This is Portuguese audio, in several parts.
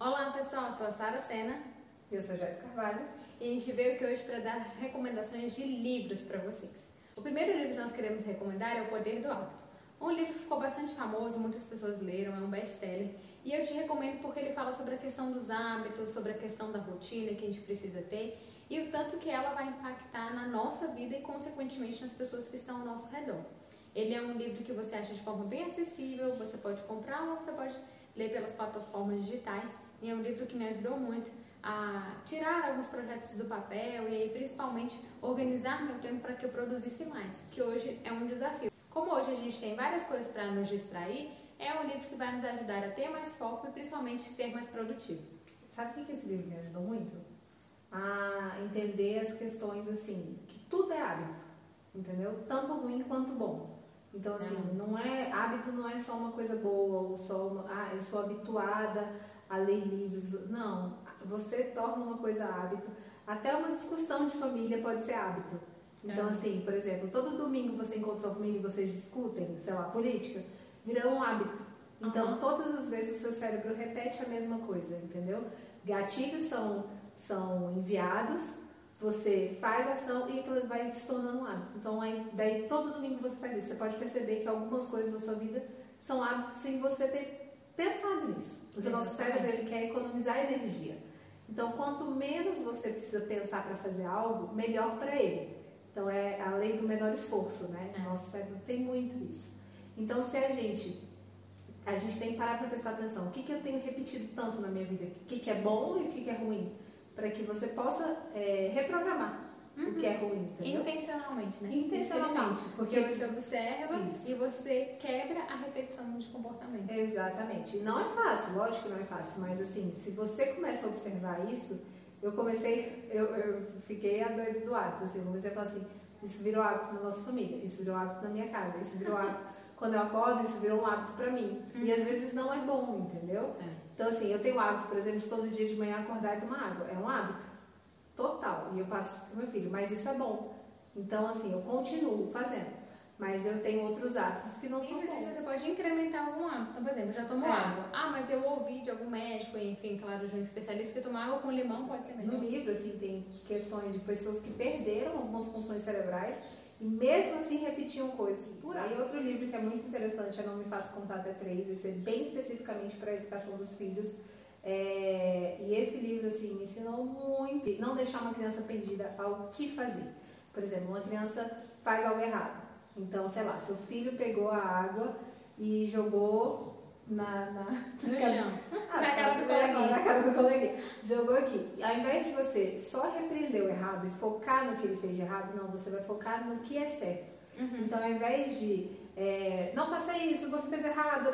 Olá pessoal, eu sou a Sara Sena. E eu sou a Jéssica Carvalho. E a gente veio aqui hoje para dar recomendações de livros para vocês. O primeiro livro que nós queremos recomendar é O Poder do Hábito. Um livro que ficou bastante famoso, muitas pessoas leram, é um best-seller. E eu te recomendo porque ele fala sobre a questão dos hábitos, sobre a questão da rotina que a gente precisa ter e o tanto que ela vai impactar na nossa vida e, consequentemente, nas pessoas que estão ao nosso redor. Ele é um livro que você acha de forma bem acessível, você pode comprar ou você pode ler pelas plataformas digitais. E é um livro que me ajudou muito a tirar alguns projetos do papel e aí, principalmente organizar meu tempo para que eu produzisse mais, que hoje é um desafio. Como hoje a gente tem várias coisas para nos distrair, é um livro que vai nos ajudar a ter mais foco e principalmente ser mais produtivo. Sabe o que esse livro me ajudou muito? A entender as questões assim, que tudo é hábito, entendeu? Tanto ruim quanto bom. Então, assim, é. não é hábito não é só uma coisa boa, ou só uma, ah, eu sou habituada a ler livros. Não, você torna uma coisa hábito. Até uma discussão de família pode ser hábito. Então, é. assim, por exemplo, todo domingo você encontra sua família e vocês discutem, sei lá, política, virou um hábito. Então, uhum. todas as vezes o seu cérebro repete a mesma coisa, entendeu? Gatilhos são, são enviados você faz ação e aquilo vai se tornando um hábito. Então, aí, daí todo domingo você faz isso. Você pode perceber que algumas coisas da sua vida são hábitos sem você ter pensado nisso. Porque o nosso cérebro ele quer economizar energia. Então, quanto menos você precisa pensar para fazer algo, melhor para ele. Então, é a lei do menor esforço, né? O é. nosso cérebro tem muito isso. Então, se a gente a gente tem que parar para prestar atenção. O que, que eu tenho repetido tanto na minha vida? O que, que é bom e o que, que é ruim? para que você possa é, reprogramar uhum. o que é uhum. ruim, entendeu? Intencionalmente, né? Intencionalmente. Porque, porque você observa isso. e você quebra a repetição de comportamento. Exatamente. Não é fácil, lógico que não é fácil, mas assim, se você começa a observar isso, eu comecei, eu, eu fiquei a doida do hábito, assim, eu comecei a falar assim, isso virou hábito na nossa família, isso virou hábito na minha casa, isso virou hábito quando eu acordo, isso virou um hábito para mim. Uhum. E às vezes não é bom, entendeu? É. Então, assim, eu tenho o hábito, por exemplo, de todo dia de manhã acordar e tomar água. É um hábito total. E eu passo para o meu filho, mas isso é bom. Então, assim, eu continuo fazendo. Mas eu tenho outros hábitos que não são bons. Você pode incrementar algum hábito. Então, por exemplo, já tomou é. água. Ah, mas eu ouvi de algum médico, enfim, claro, de um especialista que tomar água com limão pode ser melhor. No livro, assim, tem questões de pessoas que perderam algumas funções cerebrais e mesmo assim repetiam coisas por aí. Outro livro que é muito interessante é Não Me Faça Contar Até Três, esse é bem especificamente para a educação dos filhos. É, e esse livro assim, me ensinou muito não deixar uma criança perdida ao que fazer. Por exemplo, uma criança faz algo errado. Então, sei lá, seu filho pegou a água e jogou na, na, no chão. Ah, na cara do coleguinha. Na cara do coleguinha. Jogou aqui. Ao invés de você só repreender o errado e focar no que ele fez de errado, não, você vai focar no que é certo. Uhum. Então, ao invés de é, não faça isso, você fez errado,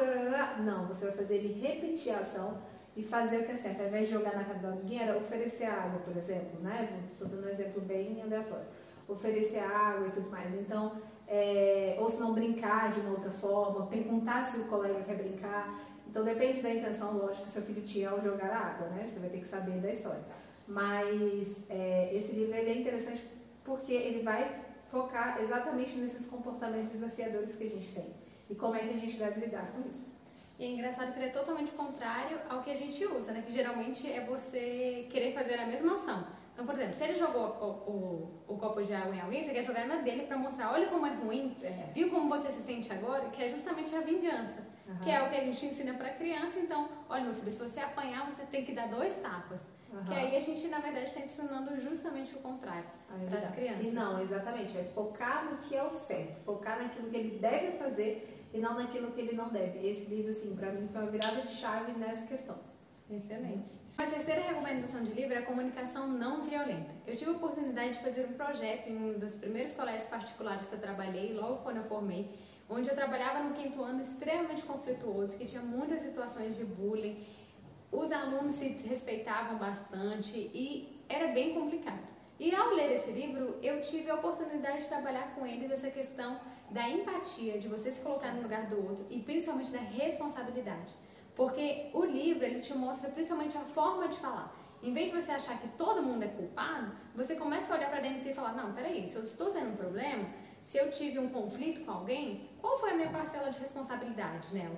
não, você vai fazer ele repetir a ação e fazer o que é certo. Ao invés de jogar na cara do amiguinho, era oferecer água, por exemplo, né? Estou dando um exemplo bem aleatório. Oferecer água e tudo mais. Então, é, ou se não brincar de uma outra forma, perguntar se o colega quer brincar. Então depende da intenção, lógico, que seu filho tinha ao jogar a água, né? Você vai ter que saber da história. Mas é, esse livro é interessante porque ele vai focar exatamente nesses comportamentos desafiadores que a gente tem e como é que a gente deve lidar com isso. E é engraçado que ele é totalmente contrário ao que a gente usa, né? Que geralmente é você querer fazer a mesma ação. Então, por exemplo, se ele jogou o, o, o, copo de água em alguém, você quer jogar na dele para mostrar, olha como é ruim, é. viu como você se sente agora, que é justamente a vingança, uhum. que é o que a gente ensina para criança. Então, olha meu filho, se você apanhar, você tem que dar dois tapas. Uhum. Que aí a gente, na verdade, está ensinando justamente o contrário para as crianças. E não, exatamente, é focar no que é o certo, focar naquilo que ele deve fazer e não naquilo que ele não deve. Esse livro, assim, para mim foi uma virada de chave nessa questão. Excelente. A terceira recomendação de livro é a comunicação não violenta. Eu tive a oportunidade de fazer um projeto em um dos primeiros colégios particulares que eu trabalhei, logo quando eu formei, onde eu trabalhava no quinto ano extremamente conflituoso, que tinha muitas situações de bullying, os alunos se respeitavam bastante e era bem complicado. E ao ler esse livro, eu tive a oportunidade de trabalhar com eles essa questão da empatia, de você se colocar no lugar do outro e principalmente da responsabilidade. Porque o livro ele te mostra principalmente a forma de falar. Em vez de você achar que todo mundo é culpado, você começa a olhar para dentro de si e falar: não, peraí, se eu estou tendo um problema, se eu tive um conflito com alguém, qual foi a minha parcela de responsabilidade nela?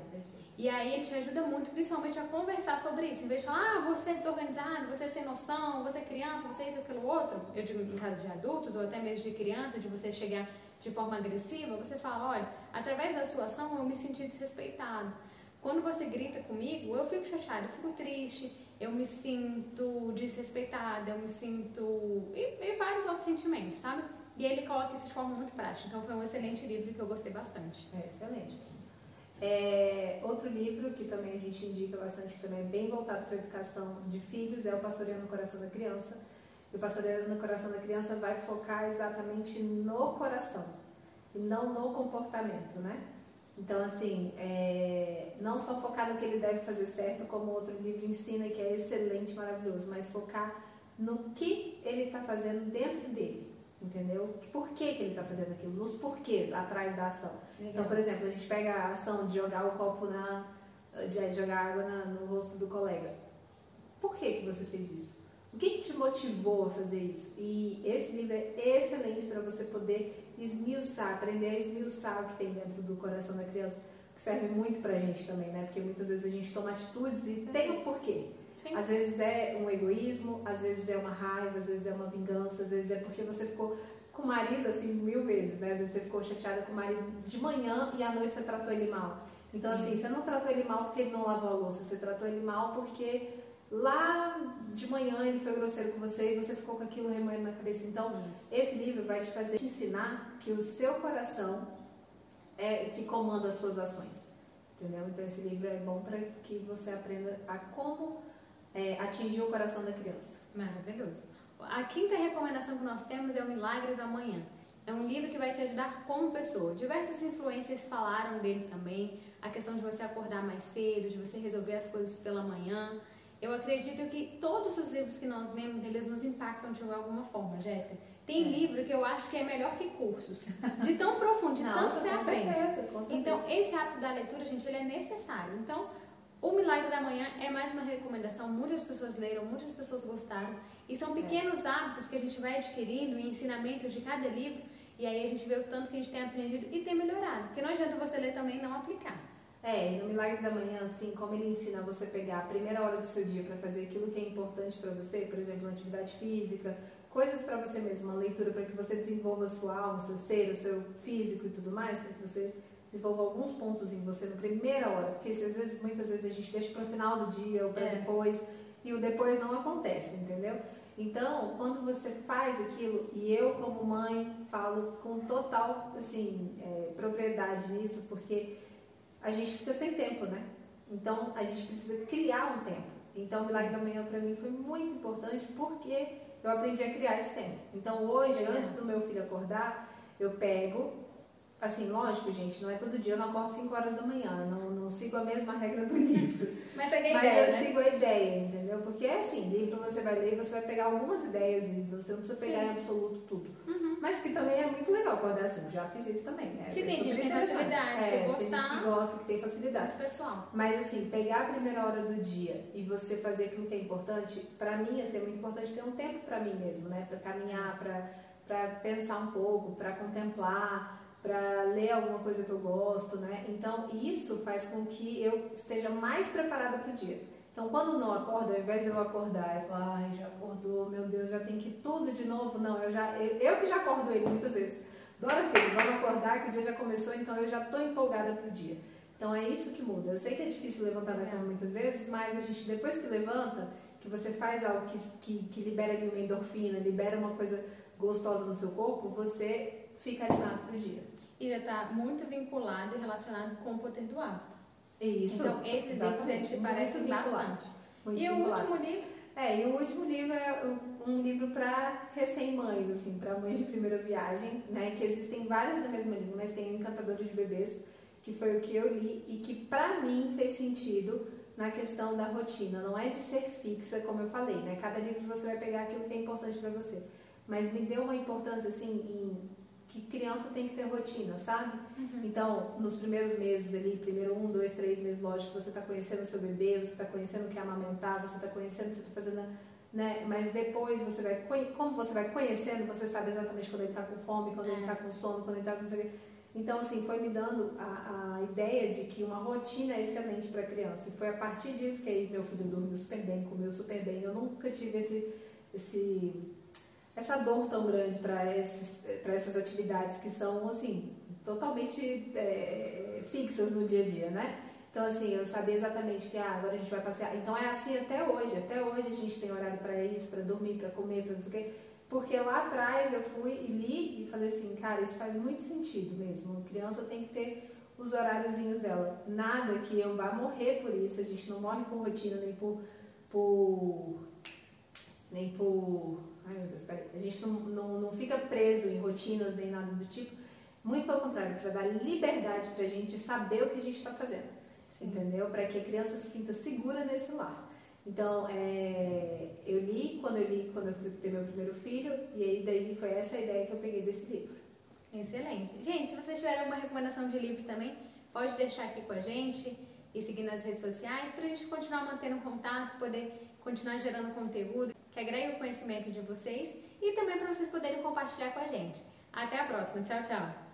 E aí ele te ajuda muito, principalmente a conversar sobre isso. Em vez de falar, ah, você é desorganizado, você é sem noção, você é criança, você é isso, aquilo, outro. Eu digo em caso de adultos, ou até mesmo de criança, de você chegar de forma agressiva, você fala, olha, através da sua ação eu me senti desrespeitado. Quando você grita comigo, eu fico chateada, eu fico triste, eu me sinto desrespeitada, eu me sinto. E, e vários outros sentimentos, sabe? E ele coloca isso de forma muito prática. Então foi um excelente livro que eu gostei bastante. É excelente É, outro livro que também a gente indica bastante, que também é bem voltado para a educação de filhos, é o Pastoreando no Coração da Criança. E o Pastoreando no Coração da Criança vai focar exatamente no coração e não no comportamento, né? Então, assim, é, não só focar no que ele deve fazer certo, como outro livro ensina, que é excelente, maravilhoso, mas focar no que ele está fazendo dentro dele, entendeu? Por que, que ele está fazendo aquilo, nos porquês atrás da ação. Legal. Então, por exemplo, a gente pega a ação de jogar o copo na. de jogar água na, no rosto do colega. Por que, que você fez isso? O que, que te motivou a fazer isso? E esse livro é excelente para você poder esmiuçar, aprender a esmiuçar o que tem dentro do coração da criança, que serve muito pra gente também, né? Porque muitas vezes a gente toma atitudes e tem um porquê. Sim. Às vezes é um egoísmo, às vezes é uma raiva, às vezes é uma vingança, às vezes é porque você ficou com o marido assim mil vezes, né? Às vezes você ficou chateada com o marido de manhã e à noite você tratou ele mal. Então, Sim. assim, você não tratou ele mal porque ele não lavou a louça, você tratou ele mal porque lá de manhã ele foi grosseiro com você e você ficou com aquilo remoendo na cabeça. Então, Isso. esse livro vai te fazer te ensinar que o seu coração é que comanda as suas ações. Entendeu? Então, esse livro é bom para que você aprenda a como é, atingir o coração da criança. Maravilhoso. A quinta recomendação que nós temos é O Milagre da Manhã. É um livro que vai te ajudar como pessoa. Diversas influências falaram dele também. A questão de você acordar mais cedo, de você resolver as coisas pela manhã. Eu acredito que todos os livros que nós lemos, eles nos impactam de alguma forma, Jéssica. Tem é. livro que eu acho que é melhor que cursos. De tão profundo, de tanto você aprende. Certeza, com certeza. Então, esse ato da leitura, gente, ele é necessário. Então, o Milagre da Manhã é mais uma recomendação. Muitas pessoas leram, muitas pessoas gostaram. E são é. pequenos é. hábitos que a gente vai adquirindo em ensinamento de cada livro. E aí a gente vê o tanto que a gente tem aprendido e tem melhorado. Porque não adianta você ler também e não aplicar. É, no Milagre da Manhã, assim, como ele ensina você pegar a primeira hora do seu dia para fazer aquilo que é importante para você, por exemplo, uma atividade física, coisas para você mesmo, uma leitura para que você desenvolva a sua alma, o seu ser, o seu físico e tudo mais, para que você desenvolva alguns pontos em você na primeira hora, porque às vezes, muitas vezes a gente deixa para o final do dia ou para é. depois, e o depois não acontece, entendeu? Então, quando você faz aquilo, e eu como mãe falo com total assim, é, propriedade nisso, porque a gente fica sem tempo, né? Então a gente precisa criar um tempo. Então o Milagre da Manhã para mim foi muito importante porque eu aprendi a criar esse tempo. Então hoje, antes do meu filho acordar, eu pego, assim, lógico, gente, não é todo dia, eu não acordo 5 horas da manhã, não, não sigo a mesma regra do livro. Mas, é Mas ideia, eu né? sigo a ideia, entendeu? Porque é assim, livro você vai ler, você vai pegar algumas ideias e você não precisa pegar Sim. em absoluto tudo. Uhum. Mas que também é muito legal acordar assim, já fiz isso também, né? Se é tem gente que tem facilidade, é, se tem gente que gosta, que tem facilidade. Pessoal. Mas assim, pegar a primeira hora do dia e você fazer aquilo que é importante, pra mim, assim, é muito importante ter um tempo pra mim mesmo, né? Pra caminhar, pra, pra pensar um pouco, pra contemplar para ler alguma coisa que eu gosto, né? Então, isso faz com que eu esteja mais preparada para o dia. Então, quando não acordo, ao invés de eu acordar e falar, ai, já acordou, meu Deus, já tem que ir tudo de novo, não, eu já eu, eu que já acordo ele muitas vezes. Dora, filho, vamos acordar que o dia já começou, então eu já estou empolgada para o dia. Então, é isso que muda. Eu sei que é difícil levantar da cama muitas vezes, mas a gente, depois que levanta, que você faz algo que, que, que libera ali uma endorfina, libera uma coisa gostosa no seu corpo, você fica animado para o dia e já está muito vinculado e relacionado com o poder do hábito. Isso. Então, esses livros eles se parecem bastante. Muito e vinculado. o último livro? É, e o último livro é um livro para recém-mães, assim, para mães de primeira viagem, né? Que existem várias da mesma língua, mas tem o Encantador de Bebês, que foi o que eu li e que para mim fez sentido na questão da rotina. Não é de ser fixa, como eu falei, né? Cada livro você vai pegar aquilo que é importante para você. Mas me deu uma importância, assim, em que criança tem que ter rotina, sabe? Uhum. Então, nos primeiros meses ali, primeiro um, dois, três meses, lógico, você está conhecendo o seu bebê, você está conhecendo o que é amamentar, você está conhecendo, você está fazendo, né? Mas depois você vai, como você vai conhecendo, você sabe exatamente quando ele está com fome, quando é. ele está com sono, quando ele está com Então, assim, foi me dando a, a ideia de que uma rotina é excelente para criança. E foi a partir disso que aí meu filho dormiu super bem, comeu super bem. Eu nunca tive esse, esse, essa dor tão grande para essas atividades que são, assim, totalmente é, fixas no dia a dia, né? Então, assim, eu sabia exatamente que ah, agora a gente vai passear. Então, é assim até hoje. Até hoje a gente tem horário para isso, para dormir, para comer, para não sei o quê. Porque lá atrás eu fui e li e falei assim, cara, isso faz muito sentido mesmo. A criança tem que ter os horáriozinhos dela. Nada que eu vá morrer por isso. A gente não morre por rotina, nem por. por nem por. Ai meu Deus, peraí. A gente não, não, não fica preso em rotinas nem nada do tipo. Muito pelo contrário, para dar liberdade para a gente saber o que a gente está fazendo. Sim. Entendeu? Para que a criança se sinta segura nesse lar. Então, é, eu li quando eu li quando eu fui ter meu primeiro filho, e aí daí foi essa a ideia que eu peguei desse livro. Excelente. Gente, se vocês tiverem alguma recomendação de livro também, pode deixar aqui com a gente e seguir nas redes sociais para a gente continuar mantendo contato, poder continuar gerando conteúdo que agregue o conhecimento de vocês e também para vocês poderem compartilhar com a gente. Até a próxima. Tchau, tchau.